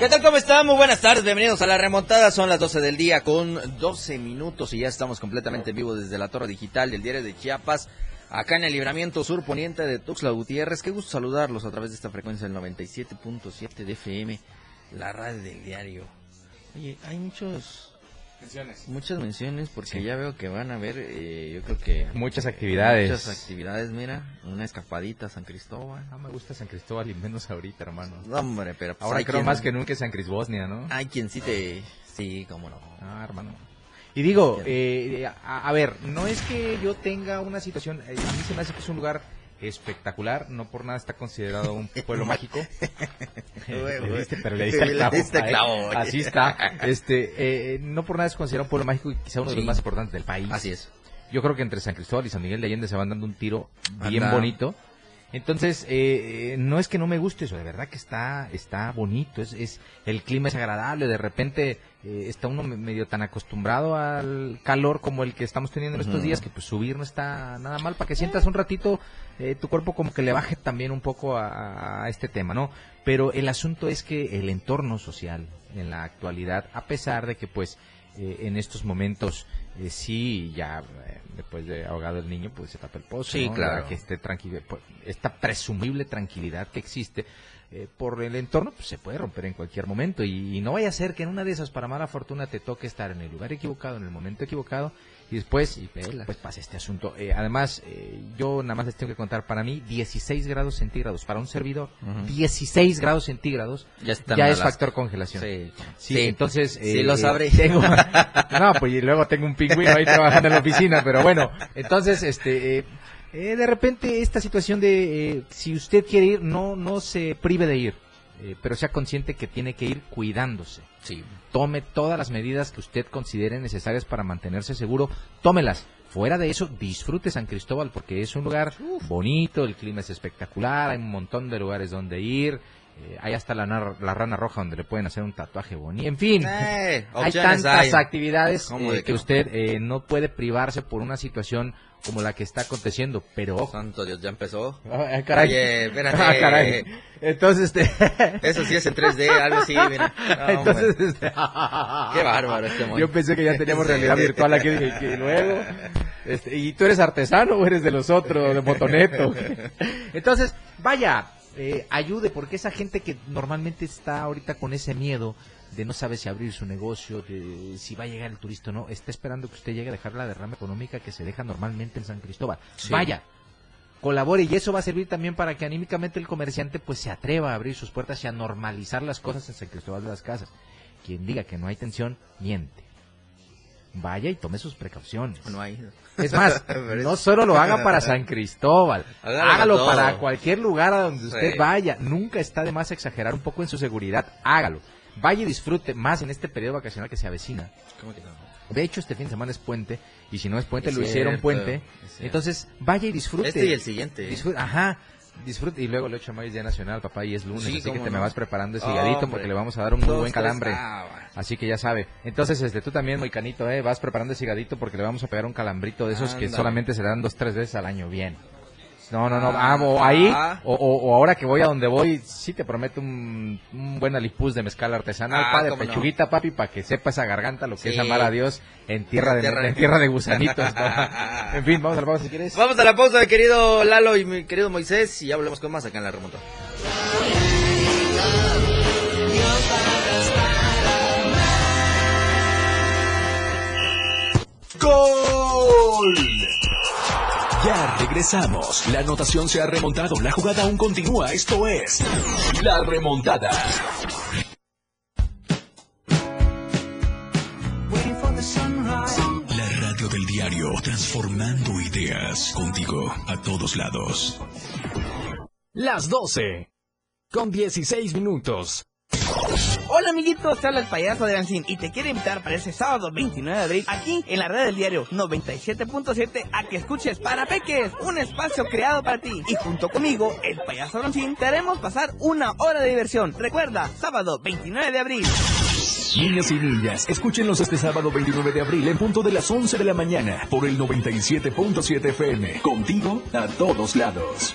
¿Qué tal? ¿Cómo están? Muy buenas tardes, bienvenidos a la remontada. Son las 12 del día con 12 minutos y ya estamos completamente en vivo desde la Torre Digital del Diario de Chiapas, acá en el Libramiento Sur Poniente de Tuxtla Gutiérrez. Qué gusto saludarlos a través de esta frecuencia del 97.7 de FM, la radio del diario. Oye, hay muchos Muchas menciones porque ya veo que van a haber, eh, yo creo que... Muchas actividades. Muchas actividades, mira, una escapadita a San Cristóbal. No me gusta San Cristóbal y menos ahorita, hermano. No, hombre, pero... Pues Ahora creo más que nunca San Crisbosnia, ¿no? Hay quien sí te... Sí, cómo no. Ah, hermano. Y digo, eh, a, a, ver, no es que yo tenga una situación, eh, a mí se me hace que es un lugar espectacular, no por nada está considerado un pueblo mágico. Pero le diste el clavo. Así está. Este, eh, no por nada es considerado un pueblo mágico y quizá uno de los más importantes del país. Así es. Yo creo que entre San Cristóbal y San Miguel de Allende se van dando un tiro bien bonito. Entonces, eh, no es que no me guste eso, de verdad que está, está bonito, es, es el clima es agradable, de repente eh, está uno medio tan acostumbrado al calor como el que estamos teniendo en estos días que pues subir no está nada mal para que sientas un ratito eh, tu cuerpo como que le baje también un poco a, a, este tema, ¿no? Pero el asunto es que el entorno social en la actualidad, a pesar de que pues eh, en estos momentos eh, sí ya después de ahogado el niño pues se tapa el pozo, sí, ¿no? claro. que esté tranquilo, pues, esta presumible tranquilidad que existe eh, por el entorno, pues se puede romper en cualquier momento. Y, y, no vaya a ser que en una de esas, para mala fortuna, te toque estar en el lugar equivocado, en el momento equivocado, y después, y pues pasa este asunto. Eh, además, eh, yo nada más les tengo que contar, para mí, 16 grados centígrados, para un servidor, uh -huh. 16 grados centígrados, ya, ya es factor congelación. Sí, sí, sí entonces... Sí, lo sabré. Tengo, no, pues y luego tengo un pingüino ahí trabajando en la oficina, pero bueno, entonces, este... Eh, de repente esta situación de eh, si usted quiere ir, no, no se prive de ir, eh, pero sea consciente que tiene que ir cuidándose. Sí. Tome todas las medidas que usted considere necesarias para mantenerse seguro, tómelas. Fuera de eso, disfrute San Cristóbal porque es un lugar bonito, el clima es espectacular, hay un montón de lugares donde ir. Eh, hay hasta la, la, rana roja donde le pueden hacer un tatuaje bonito. En fin, eh, hay tantas hay. actividades eh, que usted no puede privarse por una situación como la que está aconteciendo, pero Santo Dios, ya empezó. Ah, caray. Oye, espérate. Ah, caray. Entonces, este... Eso sí es en 3D, algo así, mira. No, Entonces, este... Qué bárbaro este. Yo pensé que ya teníamos realidad virtual aquí, dije, que luego... Este, y tú eres artesano o eres de los otros, de motoneto. Entonces, vaya, eh, ayude, porque esa gente que normalmente está ahorita con ese miedo de no sabe si abrir su negocio, de si va a llegar el turista o no, está esperando que usted llegue a dejar la derrama económica que se deja normalmente en San Cristóbal. Sí. Vaya, colabore y eso va a servir también para que anímicamente el comerciante pues se atreva a abrir sus puertas y a normalizar las cosas en San Cristóbal de las Casas. Quien diga que no hay tensión, miente. Vaya y tome sus precauciones. No hay. Es más, no solo lo haga para San Cristóbal, Hágalo, para cualquier lugar a donde usted sí. vaya. Nunca está de más exagerar un poco en su seguridad. Hágalo. Vaya y disfrute más en este periodo vacacional que se avecina. ¿Cómo que no? De hecho, este fin de semana es puente, y si no es puente, es lo cierto, hicieron puente. Entonces, vaya y disfrute. Este y el siguiente. Disfrute, ajá, disfrute. Y luego el 8 de mayo es Día Nacional, papá, y es lunes, sí, así que te me vas preparando ese higadito oh, porque le vamos a dar un muy buen calambre. Ah, bueno. Así que ya sabe. Entonces, este, tú también, muy canito, eh, vas preparando ese higadito porque le vamos a pegar un calambrito de esos Anda. que solamente se dan dos, tres veces al año. Bien. No, no, no, ah, o ahí, o, o, o, ahora que voy a donde voy, sí te prometo un, un buen alipuz de mezcal artesanal, ah, pa, de pechuguita, no? papi, para que sepa esa garganta lo que sí. es amar a Dios en tierra, de, tierra. en tierra de gusanitos. ¿no? en fin, vamos a la pausa si quieres. Vamos a la pausa, mi querido Lalo y mi querido Moisés, y ya volvemos con más acá en la remontada. ¡Gol! Ya regresamos. La anotación se ha remontado. La jugada aún continúa. Esto es La Remontada. La radio del diario, transformando ideas contigo a todos lados. Las 12. Con 16 minutos. Hola amiguitos, te habla el payaso de Ancín y te quiero invitar para ese sábado 29 de abril aquí en la red del diario 97.7 a que escuches Para Peques, un espacio creado para ti. Y junto conmigo, el payaso Ancín, te haremos pasar una hora de diversión. Recuerda, sábado 29 de abril. Niñas y niñas, escúchenos este sábado 29 de abril en punto de las 11 de la mañana por el 97.7 FM. Contigo a todos lados.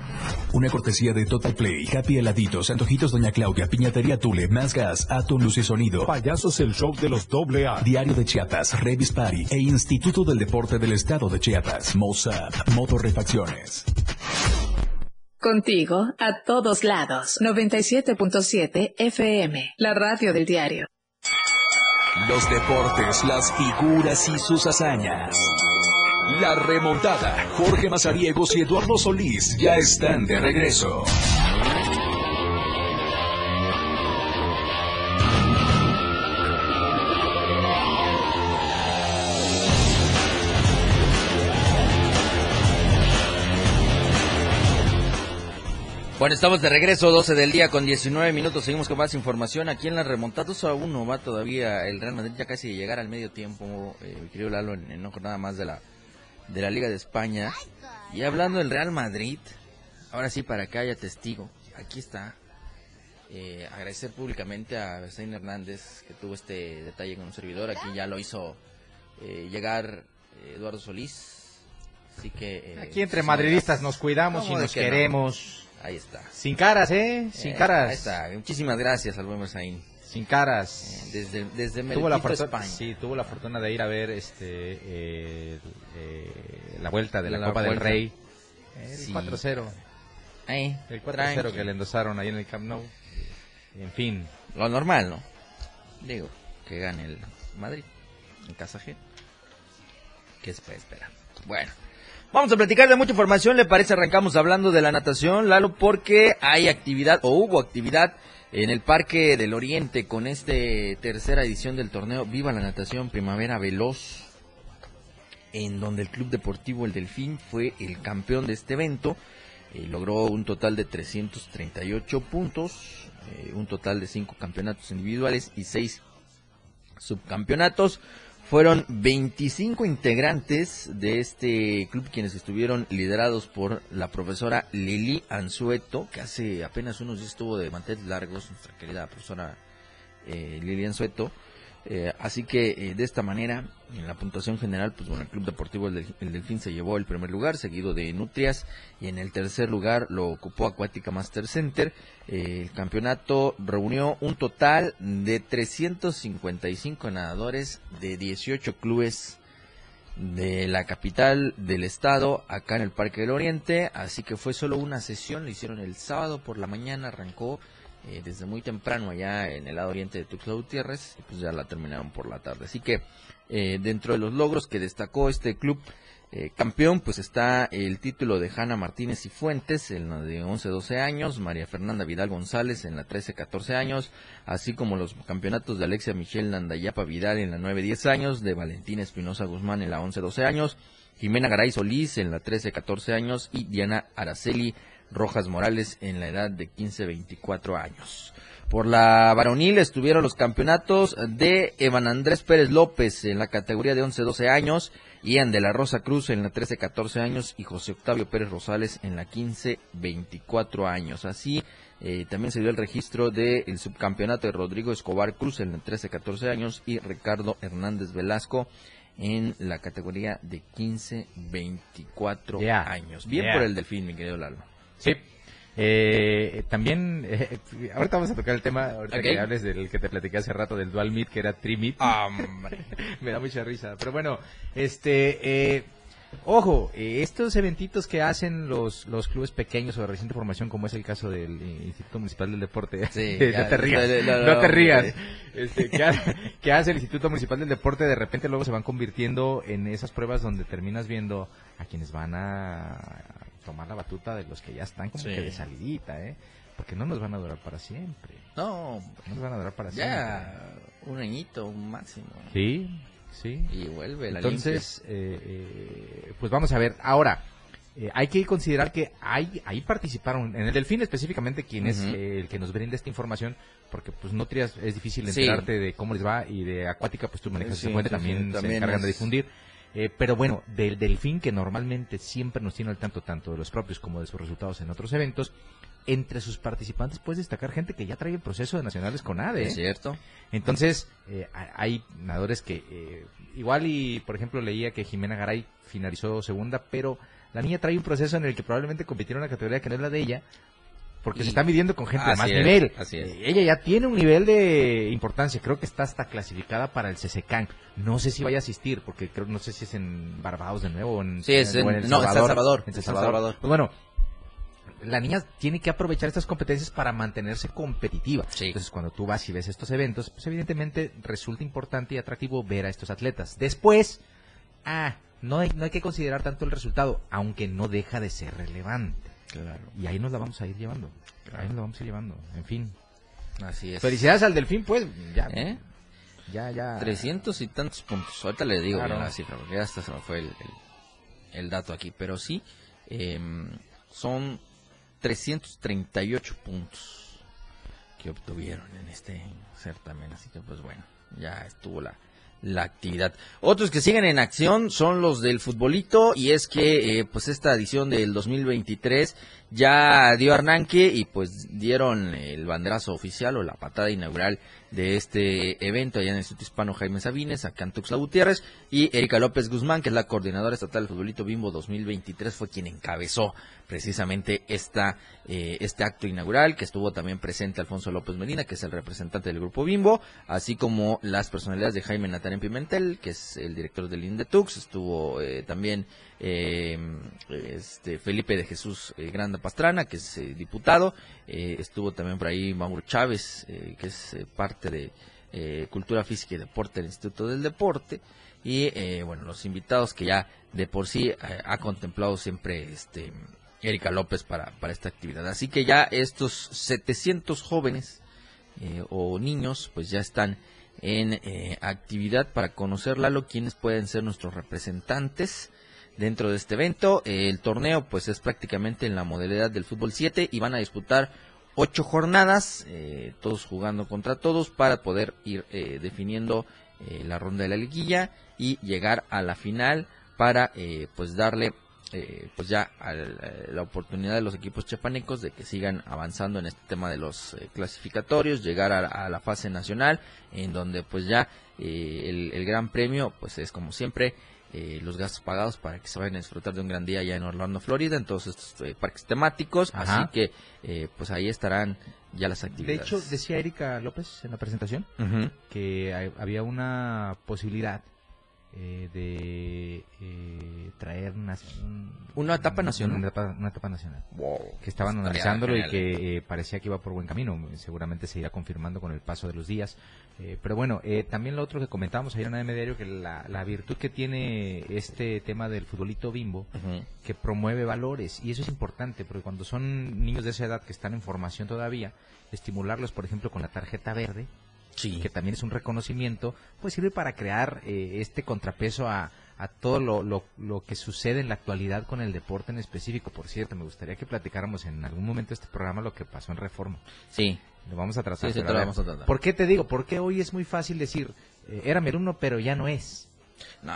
Una cortesía de Total Play, Happy Heladitos, Antojitos Doña Claudia, Piñatería Tule, Más Gas, Atom Luz y Sonido, Payasos el Show de los Doble A, Diario de Chiapas, Revis Party e Instituto del Deporte del Estado de Chiapas, Mossad, Motorrefacciones. Contigo, a todos lados, 97.7 FM, la radio del diario. Los deportes, las figuras y sus hazañas. La remontada. Jorge Mazariegos y Eduardo Solís ya están de regreso. Bueno, estamos de regreso, 12 del día con 19 minutos. Seguimos con más información. Aquí en la remontada 2 a 1 va todavía el Real Madrid ya casi de llegar al medio tiempo. Eh, querido Lalo, en, en jornada más de la de la Liga de España. Y hablando del Real Madrid, ahora sí para que haya testigo, aquí está. Eh, agradecer públicamente a Bersaín Hernández que tuvo este detalle con un servidor. Aquí ya lo hizo eh, llegar eh, Eduardo Solís. Así que. aquí entre madridistas nos cuidamos y nos queremos. Ahí está. Sin caras, ¿eh? Sin caras. Ahí está. Muchísimas gracias al buen Bersaín sin caras. desde desde tuvo la fortuna, Sí, tuvo la fortuna de ir a ver este eh, la vuelta de la, Copa del Rey. El 4-0. El 4-0 que le endosaron ahí en el Camp Nou. En fin. Lo normal, ¿no? Digo, que gane el Madrid en casa G. ¿Qué se puede esperar? Bueno. Vamos a platicar de mucha información, ¿le parece? Arrancamos hablando de la natación, Lalo, porque hay actividad, o hubo actividad en el Parque del Oriente con esta tercera edición del torneo Viva la Natación Primavera Veloz, en donde el Club Deportivo El Delfín fue el campeón de este evento. Eh, logró un total de 338 puntos, eh, un total de 5 campeonatos individuales y 6 subcampeonatos. Fueron 25 integrantes de este club quienes estuvieron liderados por la profesora Lili Anzueto, que hace apenas unos días estuvo de manteles largos, nuestra querida profesora eh, Lili Anzueto. Eh, así que eh, de esta manera, en la puntuación general, pues bueno, el Club Deportivo el, Delfín se llevó el primer lugar, seguido de Nutrias, y en el tercer lugar lo ocupó Acuática Master Center. Eh, el campeonato reunió un total de 355 nadadores de 18 clubes de la capital del estado, acá en el Parque del Oriente, así que fue solo una sesión, lo hicieron el sábado por la mañana, arrancó eh, desde muy temprano allá en el lado oriente de Tuxtla Gutiérrez y pues ya la terminaron por la tarde. Así que eh, dentro de los logros que destacó este club eh, campeón, pues está el título de Hanna Martínez y Fuentes en la de 11-12 años, María Fernanda Vidal González en la 13-14 años, así como los campeonatos de Alexia Michelle Nandayapa Vidal en la 9-10 años, de Valentina Espinosa Guzmán en la 11-12 años, Jimena Garay Solís en la 13-14 años y Diana Araceli Rojas Morales en la edad de 15-24 años. Por la varonil estuvieron los campeonatos de Evan Andrés Pérez López en la categoría de 11-12 años, Ian de la Rosa Cruz en la 13-14 años y José Octavio Pérez Rosales en la 15-24 años. Así eh, también se dio el registro del subcampeonato de Rodrigo Escobar Cruz en la 13-14 años y Ricardo Hernández Velasco en la categoría de 15-24 Yeah, años. Bien yeah. por el Delfín, mi querido Lalo. Sí. Eh, también, eh, ahorita vamos a tocar el tema, ahorita que hables del que te platiqué hace rato, del Dual Meet, que era Trimit. Hombre. Me da mucha risa. Pero bueno, este, eh, ojo, eh, estos eventitos que hacen los, los clubes pequeños o de reciente formación, como es el caso del eh, Instituto Municipal del Deporte, Sí, no te rías, no, no, no, no, te rías, este, que, ha- que hace el Instituto Municipal del Deporte, de repente luego se van convirtiendo en esas pruebas donde terminas viendo a quienes van a la batuta de los que ya están como Sí. que de salidita, ¿eh? Porque no nos van a durar para siempre. No, No nos van a durar para ya un añito, un máximo. siempre. Sí, sí. Y vuelve la Entonces, eh, eh, pues vamos a ver. Ahora, eh, hay que considerar que ahí, ahí participaron, en el Delfín específicamente, quien es eh, el que nos brinda esta información, porque pues no trías, es difícil Sí. enterarte de cómo les va, y de Acuática, pues tú manejas Sí, esa fuente, sí, sí, también, también se encargan de difundir. Eh, pero bueno, del Delfín, que normalmente siempre nos tiene al tanto tanto de los propios como de sus resultados en otros eventos, entre sus participantes puedes destacar gente que ya trae el proceso de nacionales con ADE. Es cierto. Entonces, eh, ha- hay nadadores que eh, igual y, por ejemplo, leía que Jimena Garay finalizó segunda, pero la niña trae un proceso en el que probablemente compitiera en una categoría que no es la de ella, porque Y- se está midiendo con gente de más es, nivel. así es. Ella ya tiene un nivel de importancia, creo que está hasta clasificada para el CCCAN. No sé si vaya a asistir, porque creo no sé si es en Barbados de nuevo o en, Sí, es en- El no, en San Salvador, En San en San Salvador. Salvador. Pues bueno, la niña tiene que aprovechar estas competencias para mantenerse competitiva. Sí. Entonces, cuando tú vas y ves estos eventos, pues evidentemente resulta importante y atractivo ver a estos atletas. Después, ah, no hay, no hay que considerar tanto el resultado, aunque no deja de ser relevante. Claro. Y ahí nos la vamos a ir llevando. Ahí nos la vamos a ir llevando. En fin. Así es. Felicidades al Delfín, pues. Ya, ¿Eh? ya, ya. 300 y tantos puntos. Ahorita le digo Claro. bien la cifra, porque ya hasta se me fue el, el- el dato aquí. Pero sí, em, son 338 puntos que obtuvieron en este certamen. Así que, pues bueno, ya estuvo la, la actividad. Otros que siguen en acción son los del futbolito y es que eh, pues esta edición del 2023 ya dio arranque y pues dieron el banderazo oficial o la patada inaugural de este evento allá en el Instituto Hispano Jaime Sabines, acá en Tuxtla Gutiérrez y Erika López Guzmán, que es la coordinadora estatal del futbolito Bimbo 2023, fue quien encabezó precisamente esta eh, este acto inaugural, que estuvo también presente Alfonso López Medina, que es el representante del grupo Bimbo, así como las personalidades de Jaime Natarén Pimentel, que es el director del Indetux, estuvo eh, también eh, este Felipe de Jesús eh, Granda Pastrana, que es eh, diputado, eh, estuvo también por ahí Mauro Chávez, eh, que es parte de Cultura Física y Deporte del Instituto del Deporte, y bueno, los invitados que ya de por sí ha contemplado siempre este Erika López para, para esta actividad. Así que ya estos 700 jóvenes o niños pues ya están en actividad para conocer Lalo quiénes pueden ser nuestros representantes dentro de este evento. Eh, el torneo pues es prácticamente en la modalidad del fútbol 7 y van a disputar ocho jornadas, eh, todos jugando contra todos para poder ir eh, definiendo eh, la ronda de la liguilla y llegar a la final para eh, pues darle eh, pues ya al- la oportunidad de los equipos chapanecos de que sigan avanzando en este tema de los clasificatorios, llegar a, la fase nacional, en donde pues ya el, el gran premio pues es como siempre eh, los gastos pagados para que se vayan a disfrutar de un gran día allá en Orlando, Florida, en todos estos eh, parques temáticos, Ajá. así que eh, pues ahí estarán ya las De actividades. hecho, decía Erika López en la presentación que hay- había una posibilidad eh, de eh, traer una, un- ¿Una etapa nacional? Una etapa, una etapa nacional. Wow. Que estaban Estaría analizándolo y que eh, parecía que iba por buen camino. Seguramente se irá confirmando con el paso de los días. Eh, pero bueno, eh, también lo otro que comentábamos ayer en AM Diario, que la, la virtud que tiene este tema del futbolito bimbo, que promueve valores y eso es importante porque cuando son niños de esa edad que están en formación todavía, estimularlos por ejemplo con la tarjeta verde, Sí. que también es un reconocimiento, pues sirve para crear eh, este contrapeso a, a todo lo, lo, lo que sucede en la actualidad con el deporte en específico. Por cierto, me gustaría que platicáramos en algún momento de este programa lo que pasó en Reforma. Sí. Lo vamos a tratar. Sí, sí, lo vamos a tratar. ¿Por qué te digo? Porque hoy es muy fácil decir, eh, era Meruno, pero ya no es. No.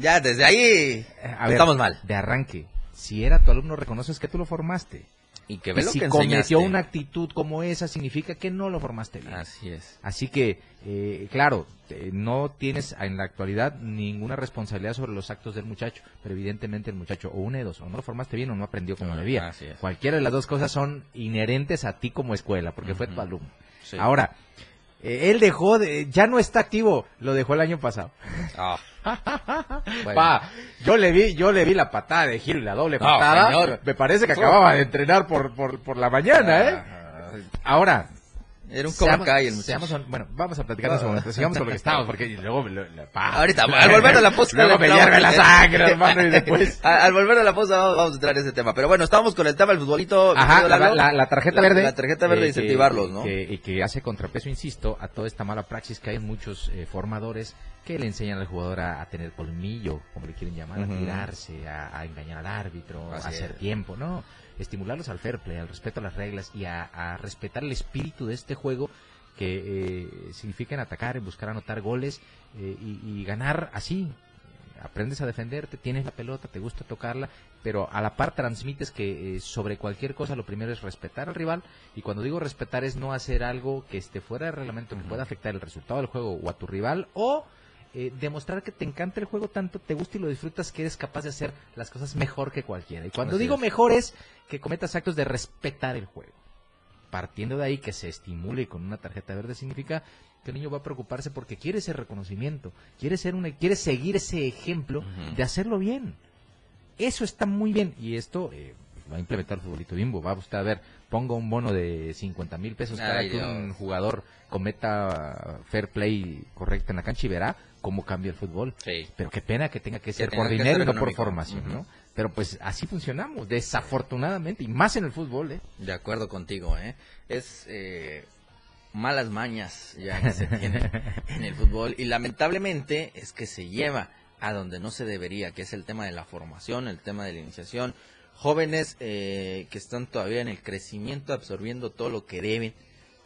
Ya, desde ahí A ver, estamos mal. De arranque, si era tu alumno, reconoces que tú lo formaste. Y que ve lo si que cometió una actitud como esa, significa que no lo formaste bien. Así es. Así que, eh, claro, eh, no tienes en la actualidad ninguna responsabilidad sobre los actos del muchacho, pero evidentemente el muchacho o una de dos, o no lo formaste bien o no aprendió como No, debía. así es. Cualquiera de las dos cosas son inherentes a ti como escuela, porque fue tu alumno. Sí. Ahora, eh, él dejó, de, ya no está activo, lo dejó el año pasado. Ah. Bueno. Pa, yo le vi, yo le vi la patada de giro y la doble No, patada. señor. Me parece que acababa de entrenar por, por, por la mañana, ¿eh? Ah, Ahora, Era un Cobra Kai el muchacho. seamos bueno, vamos a platicar en ese momento. Sigamos con lo que estamos, porque luego la- pa. Ahorita, al volver a la posta. Luego me hierve la sangre, hermano, y después. Al, al volver a la posta vamos, vamos a entrar en ese tema. Pero bueno, estamos con el tema del futbolito. Ajá, la, Lalo. la- la tarjeta verde. La tarjeta verde, eh, incentivarlos, ¿no? que- y que hace contrapeso, insisto, a toda esta mala praxis que hay en muchos eh, formadores que le enseñan al jugador a, a tener colmillo, como le quieren llamar, a tirarse, a, a engañar al árbitro, Así a hacer es. tiempo, ¿no? Estimularlos al fair play, al respeto a las reglas y a, a respetar el espíritu de este juego que eh, significa en atacar, en buscar anotar goles eh, y, y ganar así. Aprendes a defenderte, tienes la pelota, te gusta tocarla, pero a la par transmites que eh, sobre cualquier cosa lo primero es respetar al rival y cuando digo respetar es no hacer algo que esté fuera del reglamento que pueda afectar el resultado del juego o a tu rival o eh, demostrar que te encanta el juego tanto, te gusta y lo disfrutas que eres capaz de hacer las cosas mejor que cualquiera. Y cuando Así digo es. mejor es que cometas actos de respetar el juego partiendo de ahí que se estimule con una tarjeta verde significa que el niño va a preocuparse porque quiere ese reconocimiento, quiere ser una, quiere seguir ese ejemplo de hacerlo bien. Eso está muy bien y esto eh, va a implementar el futbolito bimbo. Va usted a ver, ponga un bono de 50 mil pesos cada Ay, que un jugador cometa fair play correcto en la cancha y verá cómo cambia el fútbol. Sí. Pero qué pena que tenga que ser por dinero y no por formación. ¿no? Pero pues así funcionamos, desafortunadamente, y más en el fútbol, ¿eh? De acuerdo contigo, ¿eh? Es eh, malas mañas ya que se tiene en el fútbol y lamentablemente es que se lleva a donde no se debería, que es el tema de la formación, el tema de la iniciación. Jóvenes eh, que están todavía en el crecimiento, absorbiendo todo lo que deben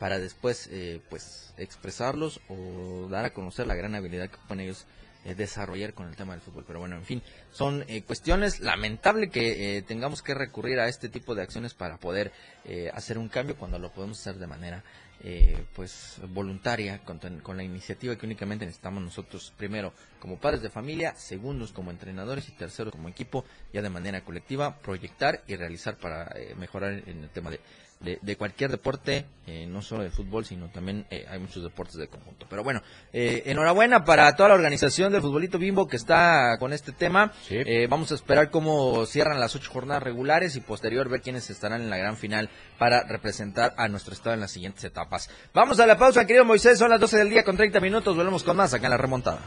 para después, eh, pues, expresarlos o dar a conocer la gran habilidad que pueden ellos eh, desarrollar con el tema del fútbol. Pero bueno, en fin, son eh, cuestiones lamentable que eh, tengamos que recurrir a este tipo de acciones para poder eh, hacer un cambio cuando lo podemos hacer de manera eh, pues voluntaria con, con la iniciativa que únicamente necesitamos nosotros primero como padres de familia, segundos como entrenadores y terceros como equipo ya de manera colectiva proyectar y realizar para eh, mejorar en el tema de, de, de cualquier deporte, eh, no solo de fútbol, sino también eh, hay muchos deportes de conjunto. Pero bueno, eh, enhorabuena para toda la organización del Futbolito Bimbo que está con este tema. Sí. Vamos a esperar cómo cierran las ocho jornadas regulares y posterior ver quiénes estarán en la gran final para representar a nuestro estado en las siguientes etapas. Vamos a la pausa, querido Moisés, son las 12 del día con 30 minutos, volvemos con más acá en la remontada.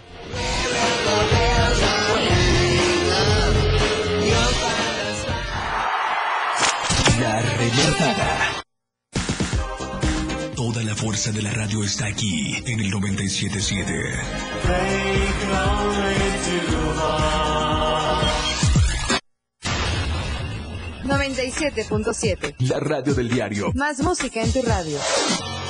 La remontada. Toda la fuerza de la radio está aquí en el 977. 97.7. La radio del diario. Más música en tu radio.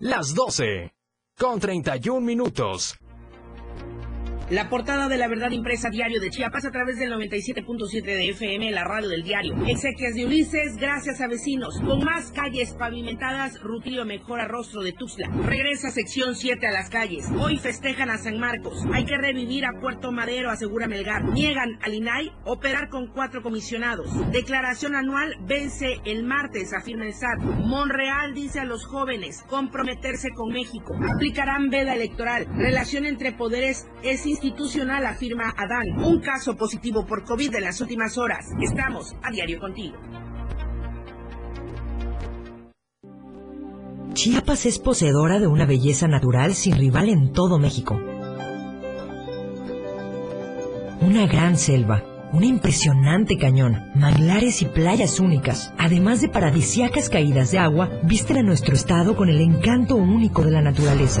Las 12. Con 31 minutos. La portada de la verdad impresa diario de Chiapas a través del 97.7 de FM, la radio del diario. Exequias de Ulises, gracias a vecinos. Con más calles pavimentadas, Rutilio mejora rostro de Tuxtla. Regresa sección 7 a las calles. Hoy festejan a San Marcos. Hay que revivir a Puerto Madero, asegura Melgar. Niegan al INAI operar con cuatro comisionados. Declaración anual vence el martes, afirma el SAT. Monreal dice a los jóvenes comprometerse con México. Aplicarán veda electoral. Relación entre poderes es institucional, afirma Adán. Un caso positivo por COVID en las últimas horas. Estamos a diario contigo. Chiapas es poseedora de una belleza natural sin rival en todo México. una gran selva, un impresionante cañón, manglares y playas únicas, además de paradisiacas caídas de agua, visten a nuestro estado con el encanto único de la naturaleza.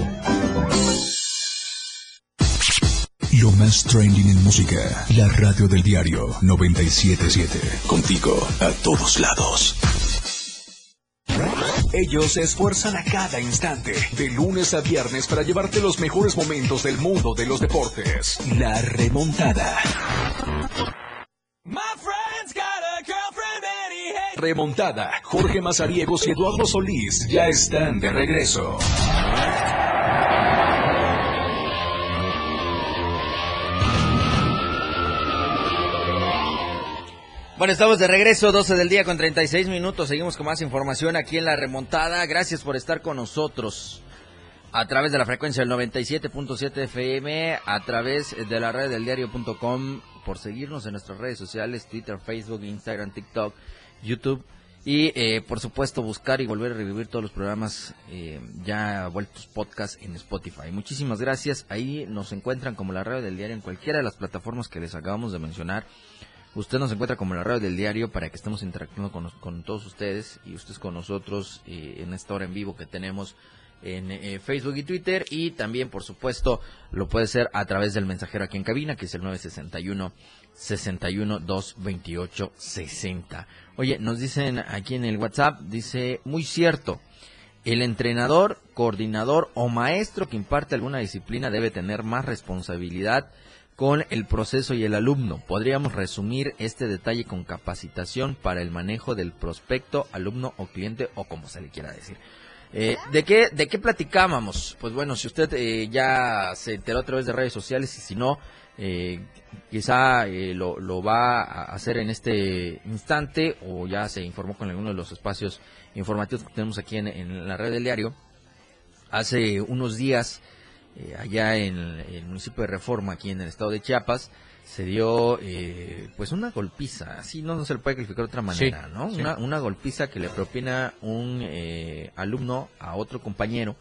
Más trending en música. La radio del diario 977. Contigo a todos lados. Ellos se esfuerzan a cada instante, de lunes a viernes, para llevarte los mejores momentos del mundo de los deportes. La remontada. Remontada. Jorge Mazariegos y Eduardo Solís ya están de regreso. Bueno, estamos de regreso, 12 del día con 36 minutos. Seguimos con más información aquí en la remontada. Gracias por estar con nosotros a través de la frecuencia del 97.7 FM, a través de la red del diario.com, por seguirnos en nuestras redes sociales, Twitter, Facebook, Instagram, TikTok, YouTube. Y eh, por supuesto buscar y volver a revivir todos los programas eh, ya vueltos podcast en Spotify. Muchísimas gracias. Ahí nos encuentran como la radio del diario en cualquiera de las plataformas que les acabamos de mencionar. Usted nos encuentra como la radio del diario para que estemos interactuando con, todos ustedes y ustedes con nosotros eh, en esta hora en vivo que tenemos en eh, Facebook y Twitter y también por supuesto lo puede ser a través del mensajero aquí en cabina que es el 961 61 228 60. Oye, nos dicen aquí en el WhatsApp, dice, muy cierto, el entrenador, coordinador o maestro que imparte alguna disciplina debe tener más responsabilidad con el proceso y el alumno. Podríamos resumir este detalle con capacitación para el manejo del prospecto, alumno o cliente o como se le quiera decir. Eh, ¿de, qué, ¿De qué platicábamos? Pues bueno, si usted eh, ya se enteró a través de redes sociales y si no, eh, quizá eh, lo, lo, va a hacer en este instante o ya se informó con alguno de los espacios informativos que tenemos aquí en, en la red del diario. Hace unos días eh, allá en el municipio de Reforma, aquí en el estado de Chiapas, se dio eh, pues una golpiza, así no, se le puede calificar de otra manera, ¿no? sí. Una, una golpiza que le propina un eh, alumno a otro compañero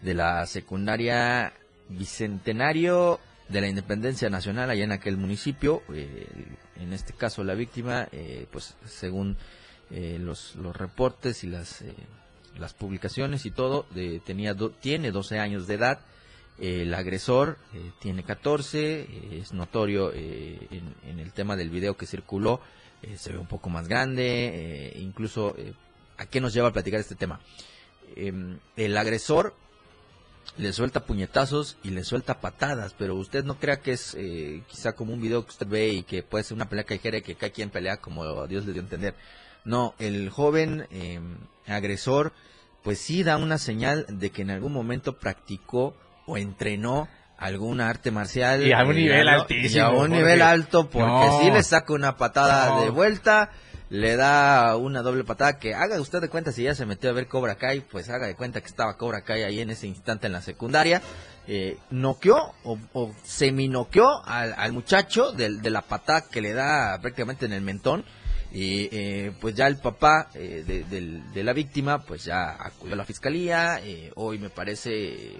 de la secundaria Bicentenario de la Independencia Nacional allá en aquel municipio. eh, en este caso la víctima, eh, pues según eh, los, los reportes y las, eh, las publicaciones y todo, de- tenía do- tiene 12 años de edad. El agresor eh, tiene 14, eh, es notorio eh, en, el tema del video que circuló, eh, se ve un poco más grande, incluso, ¿a qué nos lleva a platicar este tema? Em, el agresor le suelta puñetazos y le suelta patadas, pero usted no crea que es quizá como un video que usted ve y que puede ser una pelea callejera y que cada quien pelea como Dios le dio a entender. No, el joven eh, agresor pues sí da una señal de que en algún momento practicó o entrenó alguna arte marcial. Y a un eh, nivel ¿no? altísimo, Y a un Jorge. nivel alto porque No. sí le saca una patada No. de vuelta, le da una doble patada que haga usted de cuenta si ya se metió a ver Cobra Kai, pues haga de cuenta que estaba Cobra Kai ahí en ese instante en la secundaria. Eh, noqueó o, o seminoqueó al, al muchacho del- de, la patada que le da prácticamente en el mentón. Y eh, pues ya el papá eh, de, de la víctima pues ya acudió a la fiscalía. eh, hoy me parece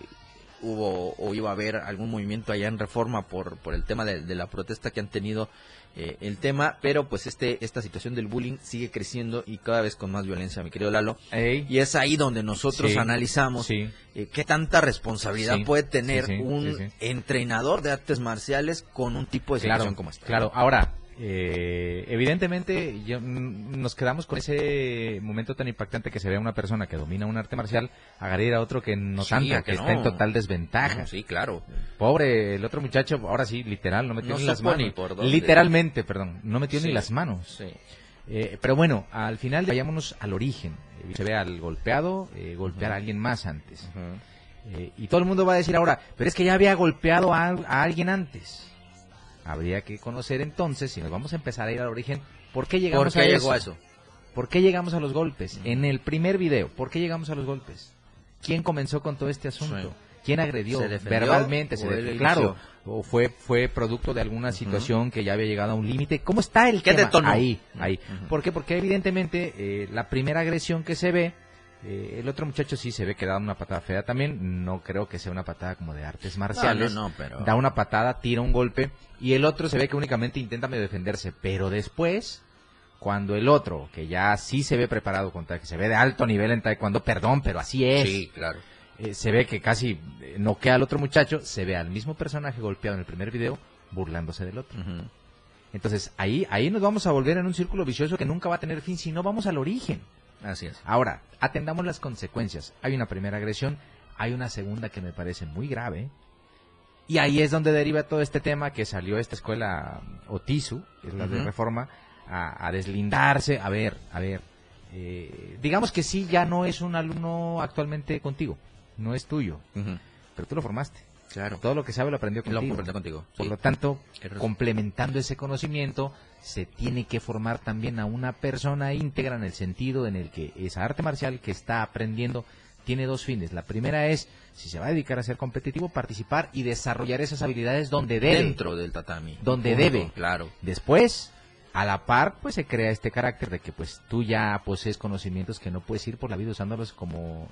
hubo o iba a haber algún movimiento allá en Reforma por, por el tema de, de la protesta que han tenido eh, el tema, pero pues este esta situación del bullying sigue creciendo y cada vez con más violencia, mi querido Lalo. Ey. Y es ahí donde nosotros Sí, analizamos sí. eh, qué tanta responsabilidad Sí, puede tener un entrenador de artes marciales con un tipo de situación Claro, como esta. claro. Ahora, eh, evidentemente yo- mm, nos quedamos con ese momento tan impactante que se ve a una persona que domina un arte marcial agredir a otro que no Sí, tanto, que, está en total desventaja. No, sí, claro. Pobre, el otro muchacho, ahora sí, literal, no metió No ni las manos. Literalmente, perdón, no metió Sí. ni las manos. Sí. Eh, pero bueno, al final vayámonos al origen. Eh, Se ve al golpeado, eh, golpear a alguien más antes. Eh, y todo el mundo va a decir ahora, pero es que ya había golpeado a, a alguien antes. Habría que conocer entonces, si nos vamos a empezar a ir al origen, ¿por qué llegamos ¿Por qué a llegó eso? a eso? ¿Por qué llegamos a los golpes? En el primer video, ¿por qué llegamos a los golpes? ¿Quién comenzó con todo este asunto? Sí. ¿Quién agredió ¿Se defendió verbalmente? Se él def- inició? claro, o fue fue producto de alguna situación que ya había llegado a un límite. ¿Cómo está el ¿Qué tema? detonó? Ahí, ahí. ¿Por qué? Porque evidentemente eh, la primera agresión que se ve, eh, el otro muchacho sí se ve que da una patada fea también. No creo que sea una patada como de artes marciales. no, no, pero- Da una patada, tira un golpe y el otro se ve que únicamente intenta medio defenderse. Pero después, cuando el otro, que ya sí se ve preparado contra, que se ve de alto nivel en taekwondo, perdón, pero así es. Sí, claro. Eh, se ve que casi eh, noquea al otro muchacho, se ve al mismo personaje golpeado en el primer video burlándose del otro. Entonces ahí, ahí nos vamos a volver en un círculo vicioso que nunca va a tener fin si no vamos al origen. Así es. Ahora, atendamos las consecuencias. Hay una primera agresión, hay una segunda que me parece muy grave. Y ahí es donde deriva todo este tema que salió esta escuela Otisu, que es la de reforma, a, a deslindarse. A ver, a ver. eh, digamos que sí, ya no es un alumno actualmente contigo, no es tuyo, pero tú lo formaste. Claro. Todo lo que sabe lo aprendió Lo contigo. aprendió contigo, Por sí. lo tanto, complementando ese conocimiento, se tiene que formar también a una persona íntegra en el sentido en el que esa arte marcial que está aprendiendo tiene dos fines. La primera es, si se va a dedicar a ser competitivo, participar y desarrollar esas habilidades donde debe. Dentro del tatami. Donde Punto, debe. Claro. Después, a la par, pues se crea este carácter de que pues tú ya posees conocimientos que no puedes ir por la vida usándolos como,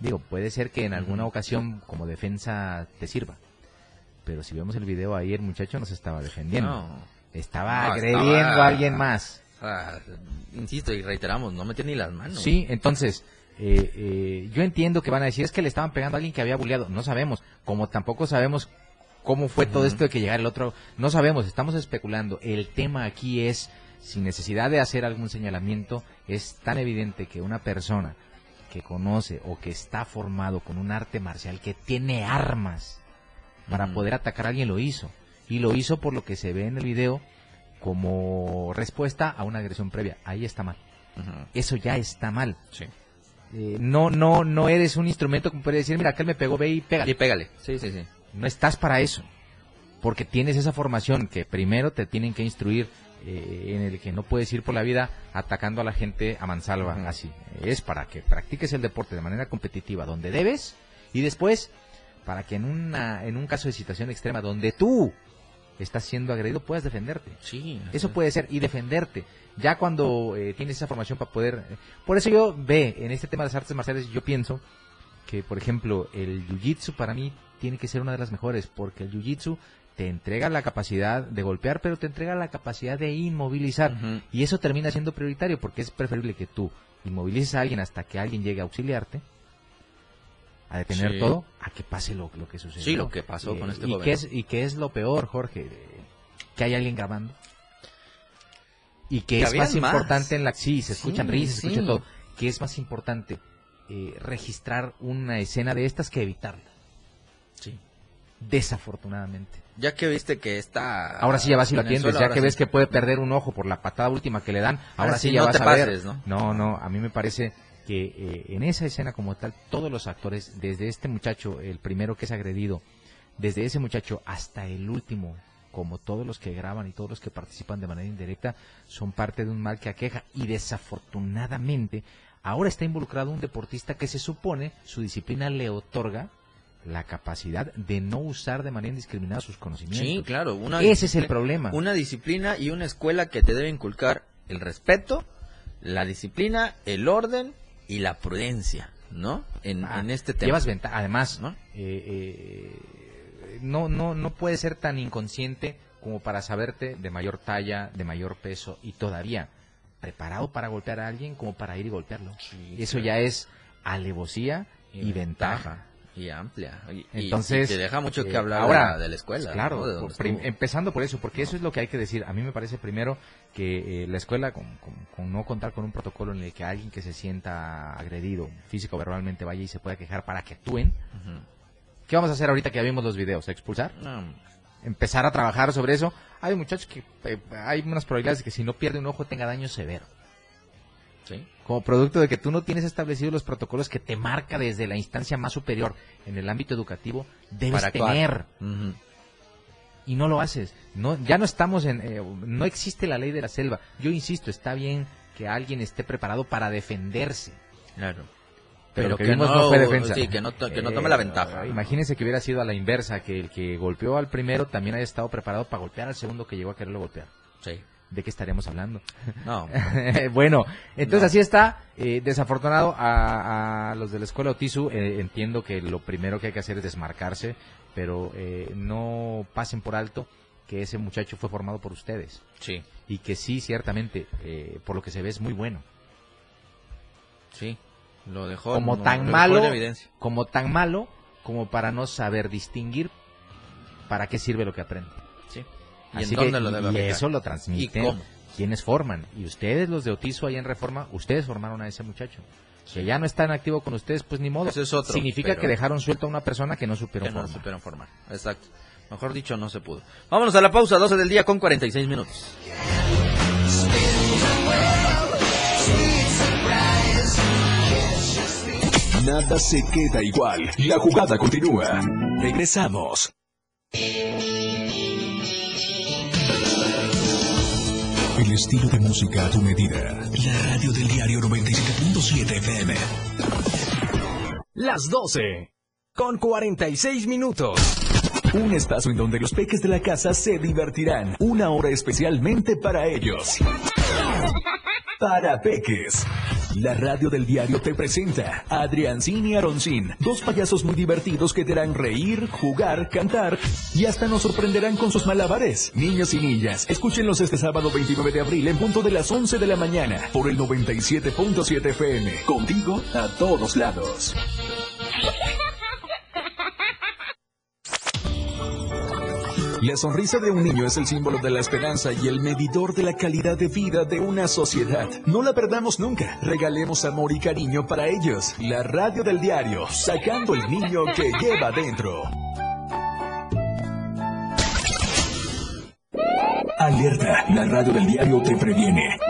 digo, puede ser que en alguna ocasión como defensa te sirva. Pero si vemos el video ahí, el muchacho no se estaba defendiendo. No. Estaba No, agrediendo estaba- a alguien más. Ah, insisto y reiteramos, no metía ni las manos. Sí, entonces, eh, eh, yo entiendo que van a decir es que le estaban pegando a alguien que había bulleado. No sabemos. Como tampoco sabemos cómo fue todo esto de que llegara el otro. No sabemos, estamos especulando. El tema aquí es, sin necesidad de hacer algún señalamiento, es tan evidente que una persona que conoce o que está formado con un arte marcial, que tiene armas para poder atacar a alguien, lo hizo. Y lo hizo por lo que se ve en el video como respuesta a una agresión previa. Ahí está mal. Eso ya está mal. Sí. Eh, no, no, no eres un instrumento como puede decir, mira, aquel me pegó, ve y pega. Y pégale. Sí, sí, sí. No estás para eso. Porque tienes esa formación que primero te tienen que instruir eh, en el que no puedes ir por la vida atacando a la gente a mansalva. Así. Es para que practiques el deporte de manera competitiva donde debes y después para que en, una, en un caso de situación extrema donde tú estás siendo agredido puedas defenderte. Sí. Eso puede ser, y defenderte. Ya cuando eh, tienes esa formación para poder... eh, por eso yo ve, en este tema de las artes marciales, yo pienso que, por ejemplo, el jiu-jitsu para mí tiene que ser una de las mejores, porque el jiu-jitsu te entrega la capacidad de golpear, pero te entrega la capacidad de inmovilizar. Y eso termina siendo prioritario, porque es preferible que tú inmovilices a alguien hasta que alguien llegue a auxiliarte, a detener Sí. todo, a que pase lo, lo que sucedió. Sí, lo que pasó con este y joven. es ¿Y qué es lo peor, Jorge? Eh, Que hay alguien grabando. Y que Que es más más. importante en la... Sí, se escuchan Sí, risas, se escucha sí. todo. Que es más importante eh, registrar una escena de estas que evitarla. Sí. Desafortunadamente. Ya que viste que está... Ahora sí ya vas y lo atiendes, ya que sí. ves que puede perder un ojo por la patada última que le dan, ahora, Ahora sí, sí, ya no vas te a ver. pases, ¿no? No, no, a mí me parece que eh, en esa escena como tal, todos los actores, desde este muchacho, el primero que es agredido, desde ese muchacho hasta el último, como todos los que graban y todos los que participan de manera indirecta, son parte de un mal que aqueja y desafortunadamente ahora está involucrado un deportista que se supone su disciplina le otorga la capacidad de no usar de manera indiscriminada sus conocimientos. Sí, claro. Una Ese es el problema. Una disciplina y una escuela que te debe inculcar el respeto, la disciplina, el orden y la prudencia, ¿no? En, Ah, en este tema. Llevas ventaja. Además, ¿No? eh, eh, no, no, no puedes ser tan inconsciente como para saberte de mayor talla, de mayor peso y todavía preparado para golpear a alguien como para ir y golpearlo. Eso claro. ya es alevosía y, ventaja. Y amplia. Y, Entonces, y te deja mucho que eh, hablar ahora, de, la, escuela. pues, claro, empezando por eso, porque eso es lo que hay que decir. A mí me parece primero que eh, la escuela, con, con- con no contar con un protocolo en el que alguien que se sienta agredido físico o verbalmente vaya y se pueda quejar para que actúen. ¿Qué vamos a hacer ahorita que ya vimos los videos? ¿Expulsar? No, Empezar a trabajar sobre eso. Hay muchachos que eh, hay unas probabilidades de que si no pierde un ojo tenga daño severo. Sí. Como producto de que tú no tienes establecidos los protocolos que te marca desde la instancia más superior en el ámbito educativo, debes Para tener. Y no lo haces. No, ya no estamos en, eh, no existe la ley de la selva. Yo insisto, está bien que alguien esté preparado para defenderse. Claro. Pero, Pero que, que vimos no- no fue defensa. sí, que no to- que no tome la ventaja. Imagínense que hubiera sido a la inversa, que el que golpeó al primero también haya estado preparado para golpear al segundo que llegó a quererlo golpear. Sí. ¿De qué estaríamos hablando? No. bueno, entonces No. así está. Eh, desafortunado a, a los de la escuela Otisu, eh, entiendo que lo primero que hay que hacer es desmarcarse, pero eh, no pasen por alto que ese muchacho fue formado por ustedes. Sí. Y que sí, ciertamente, eh, por lo que se ve es muy bueno. Sí. Lo dejó. como no- tan malo, como tan malo, como para no saber distinguir para qué sirve lo que aprende. Sí. ¿Y Así en que- dónde lo debe y aplicar? eso lo transmiten ¿Y cómo? quienes forman. Y ustedes, los de Otizo, ahí en Reforma, ustedes formaron a ese muchacho. Que ya no está en activo con ustedes, pues ni modo. Ese es otro, Significa pero- que dejaron suelto a una persona que no supieron Que no formar. supieron formar. Exacto. Mejor dicho, no se pudo. Vámonos a la pausa, 12 del día con 46 minutos. Nada se queda igual. La jugada continúa. Regresamos. El estilo de música a tu medida. La radio del diario 97.7 FM. Las 12. Con 46 minutos. Un espacio en donde los peques de la casa se divertirán. Una hora especialmente para ellos. Para peques. La radio del diario te presenta a Adriancín y Aroncín, dos payasos muy divertidos que te harán reír, jugar, cantar y hasta nos sorprenderán con sus malabares. Niños y niñas, escúchenlos este sábado 29 de abril en punto de las 11 de la mañana por el 97.7 FM. Contigo a todos lados. La sonrisa de un niño es el símbolo de la esperanza y el medidor de la calidad de vida de una sociedad. No la perdamos nunca. Regalemos amor y cariño para ellos. La radio del diario, sacando el niño que lleva dentro. Alerta, la radio del diario te previene.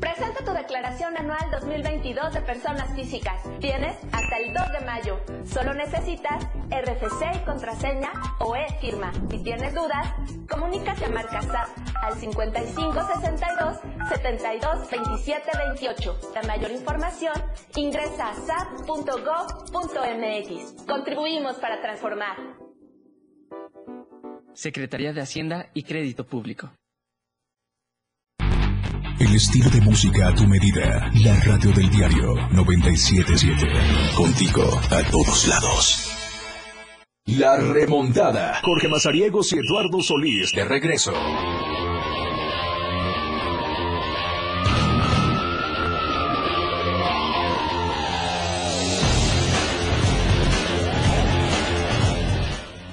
Presenta tu declaración anual 2022 de personas físicas. Tienes hasta el 2 de mayo. Solo necesitas RFC y contraseña o e-firma. Si tienes dudas, comunícate a Marcasat al 5562 72 27 28. La mayor información ingresa a sat.gov.mx. Contribuimos para transformar. Secretaría de Hacienda y Crédito Público. El estilo de música a tu medida. La radio del diario 977. Contigo a todos lados. La remontada. Jorge Mazariegos y Eduardo Solís de regreso.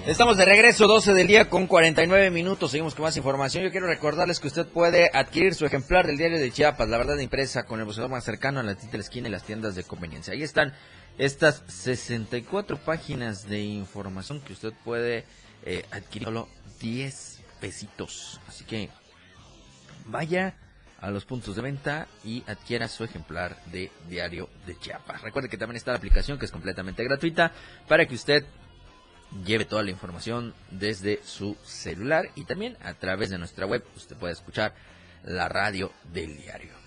Estamos de regreso, 12 del día con 49 minutos. Seguimos con más información. Yo quiero recordarles que usted puede adquirir su ejemplar del diario de Chiapas, la verdad impresa, con el buceo más cercano a la tienda de la esquina y las tiendas de conveniencia. Ahí están estas 64 páginas de información que usted puede eh, adquirir solo 10 pesitos. Así que vaya a los puntos de venta y adquiera su ejemplar de Diario de Chiapas. Recuerde que también está la aplicación que es completamente gratuita para que usted lleve toda la información desde su celular y también a través de nuestra web usted puede escuchar la radio del diario.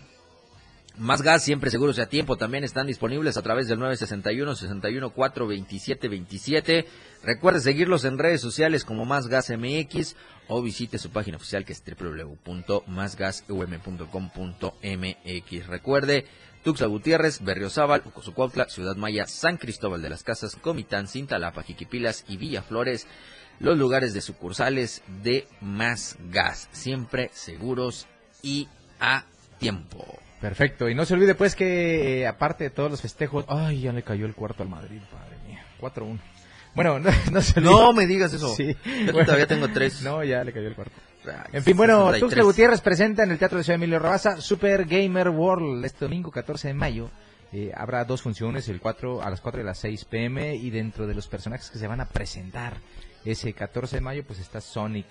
Más gas siempre seguros y a tiempo también están disponibles a través del 961 61 4 27 27. Recuerde seguirlos en redes sociales como Más Gas MX o visite su página oficial que es www.másgasum.com.mx. Recuerde Tuxtla Gutiérrez, Berriozábal, Ucosucuautla, Ciudad Maya, San Cristóbal de las Casas, Comitán, Cintalapa, Jiquipilas y Villaflores, los lugares de sucursales de Más Gas, siempre seguros y a tiempo. Perfecto, y no se olvide pues que eh, aparte de todos los festejos, ay, ya le cayó el cuarto al Madrid, madre mía, 4-1. Bueno, no, no se olvide. No me digas eso. Sí. Yo todavía tengo tres. No, ya le cayó el cuarto. En fin, bueno, 63. Tuxtla Gutiérrez presenta en el Teatro de Ciudad Emilio Rabasa Super Gamer World este domingo 14 de mayo. Eh, habrá dos funciones, el 4 a las 4 y a las 6 pm y dentro de los personajes que se van a presentar ese 14 de mayo pues está Sonic,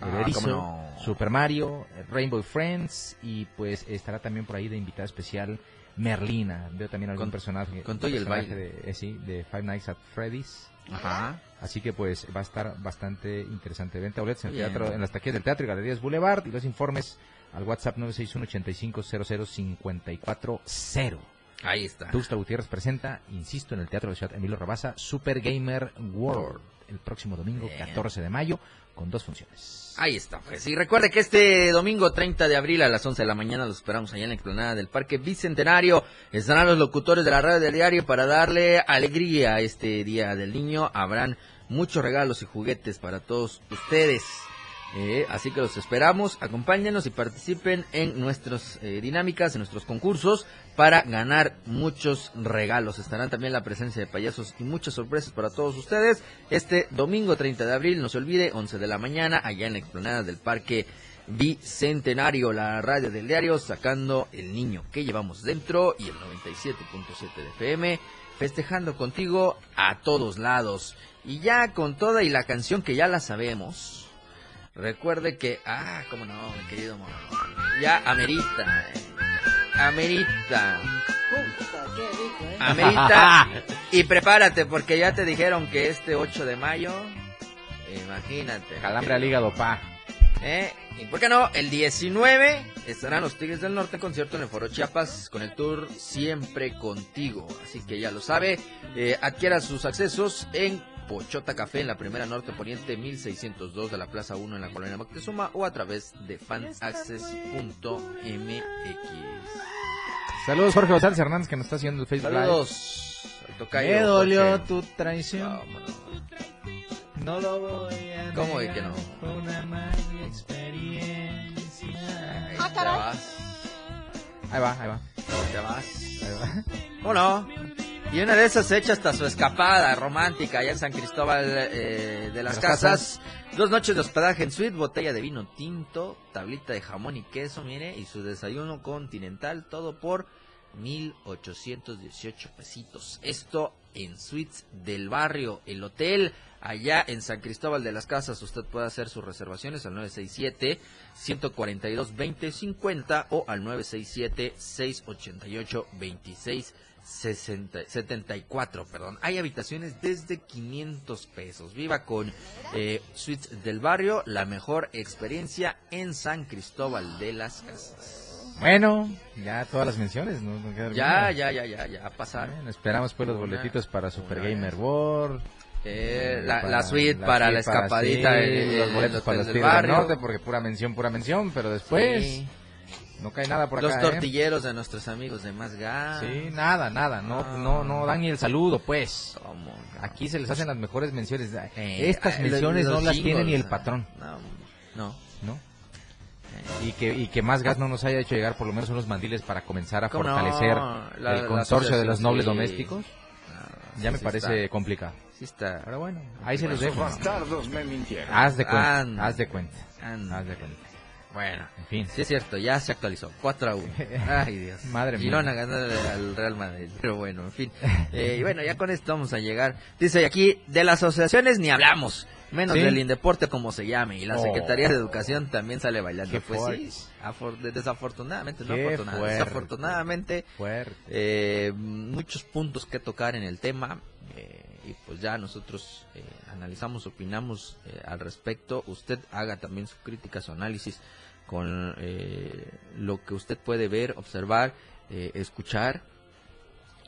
el Ah, Erizo, no. Super Mario, Rainbow Friends y pues estará también por ahí de invitada especial Merlina. Veo también algún Con- personaje, con todo y el personaje baile. De, eh, sí, de Five Nights at Freddy's. Ajá. Así que pues va a estar bastante interesante. Venta boletos en, el teatro, en las taquillas del Teatro y Galerías Boulevard y los informes al WhatsApp 961-8500-540. Ahí está. Tuxtla Gutiérrez presenta, insisto, en el Teatro de Ciudad Emilio Rabasa, Super Gamer World el próximo domingo Bien. 14 de mayo con dos funciones. Ahí está, pues. Y recuerde que este domingo 30 de abril a las 11 de la mañana los esperamos allá en la explanada del Parque Bicentenario. Estarán los locutores de la radio del diario para darle alegría a este Día del Niño. Habrán muchos regalos y juguetes para todos ustedes. Eh, así que los esperamos, acompáñenos y participen en nuestras eh, dinámicas, en nuestros concursos para ganar muchos regalos. Estarán también la presencia de payasos y muchas sorpresas para todos ustedes. Este domingo 30 de abril, no se olvide, 11 de la mañana, allá en la explanada del Parque Bicentenario, la radio del diario, sacando el niño que llevamos dentro y el 97.7 de FM, festejando contigo a todos lados. Y ya con toda y la canción que ya la sabemos. Recuerde que, ah, cómo no, mi querido mono. Ya amerita, eh, amerita, amerita. y prepárate porque ya te dijeron que este 8 de mayo, imagínate. Calambre al hígado, pa. ¿Eh? ¿Y por qué no? El 19 estarán los Tigres del Norte concierto en el Foro Chiapas con el tour Siempre Contigo. Así que ya lo sabe, eh, adquiera sus accesos en Pochota Café en la primera norte poniente 1602 de la Plaza 1 en la colonia Moctezuma o a través de fanaccess.mx. Saludos Jorge González Hernández que nos está haciendo el Facebook Live. Saludos. al tocayo Me dolió Jorge. tu traición. Vámonos. No lo voy a ¿Cómo de negar, que no? fue una mala experiencia. Ahí te vas. Ahí va, ahí va. Ahí te vas. Ahí va. ¿Cómo no? Y una de esas echa hasta su escapada romántica allá en San Cristóbal eh, de las Las Casas. Dos noches de hospedaje en suite, botella de vino tinto, tablita de jamón y queso, mire, y su desayuno continental, todo por 1818 pesitos. Esto en suites del barrio, el hotel allá en San Cristóbal de las Casas. Usted puede hacer sus reservaciones al 967 142 2050 o al 967 688 26 60 74, perdón. Hay habitaciones desde 500 pesos. Viva con eh, Suites del Barrio, la mejor experiencia en San Cristóbal de las Casas. Bueno, ya todas las menciones, ¿no? No queda Ya, ya, ya, ya, ya pasaron. Bueno, esperamos pues los boletitos para Super una. Gamer World. Eh, la, para- la suite para la para- escapadita, sí, en los boletos para los del barrio. Norte, porque pura mención, pura mención, pero después Sí. No cae nada por Los acá. ¿eh? tortilleros de nuestros amigos de Más Gas. Sí, nada, nada, no, Ah. no, no dan ni el saludo, pues. Aquí se les hacen las mejores menciones. Eh, Estas ah, menciones los- no los las tiene ni el jingles, patrón, No, no. ¿no? Y que, y que más gas no nos haya hecho llegar por lo menos unos mandiles para comenzar a fortalecer La- el consorcio de los nobles sí. domésticos. No, Ya sí, me sí parece está. complicado. Sí está. Pero bueno, ahí se los dejo. bastardos me mintieron. Haz de cuenta, haz de cuenta, haz de cuenta. Bueno, En fin. sí es cierto, ya se actualizó. 4 a 1. Ay, Dios. Madre mía. Girona ganando al Real Madrid. Pero bueno, en fin. Eh, y bueno, ya con esto vamos a llegar. Dice aquí, de las asociaciones ni hablamos. Menos Sí. del Indeporte como se llame. Y la Oh. Secretaría de Educación también sale bailando. Qué pues fuerte. sí, afor- desafortunadamente, no afortunadamente. Desafortunadamente, Fuerte. eh, muchos puntos que tocar en el tema eh, y pues ya nosotros eh, analizamos, opinamos eh, al respecto. Usted haga también su crítica, su análisis con eh, lo que usted puede ver, observar, eh, escuchar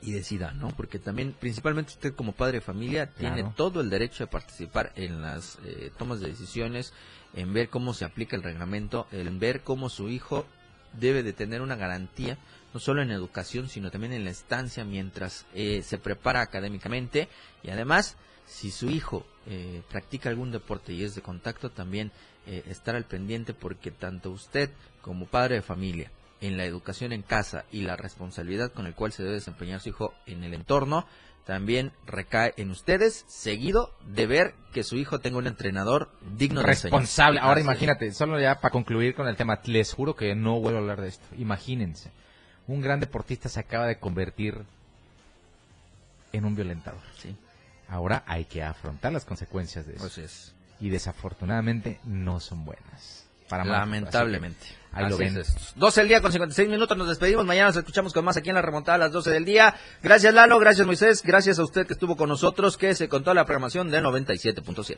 y decida, ¿no? Porque también, principalmente usted como padre de familia, tiene todo el derecho de participar en las eh, tomas de decisiones, en ver cómo se aplica el reglamento, en ver cómo su hijo debe de tener una garantía no solo en educación, sino también en la estancia mientras eh, se prepara académicamente y además si su hijo eh, practica algún deporte y es de contacto, también eh, estar al pendiente porque tanto usted como padre de familia en la educación en casa y la responsabilidad con el cual se debe desempeñar su hijo en el entorno, también recae en ustedes, seguido de ver que su hijo tenga un entrenador digno de responsable. Ahora imagínate, solo ya para concluir con el tema, les juro que no vuelvo a hablar de esto. Imagínense, un gran deportista se acaba de convertir en un violentador. Sí. Ahora hay que afrontar las consecuencias de eso. Y desafortunadamente no son buenas. Para Lamentablemente. Ahí lo ven. 12 del día con 56 minutos, nos despedimos. Mañana nos escuchamos con más aquí en la remontada a las 12 del día. Gracias Lalo, gracias Moisés, gracias a usted que estuvo con nosotros, que se contó la programación de 97.7.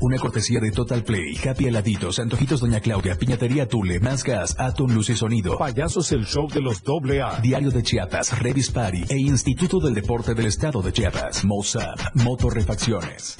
Una cortesía de Total Play, Happy Heladitos, Antojitos Doña Claudia, Piñatería Tule, Más Gas, Atom Luz y Sonido. Payasos el show de los doble A. Diario de Chiapas, Revis Party e Instituto del Deporte del Estado de Chiapas. Mozart, Motorrefacciones.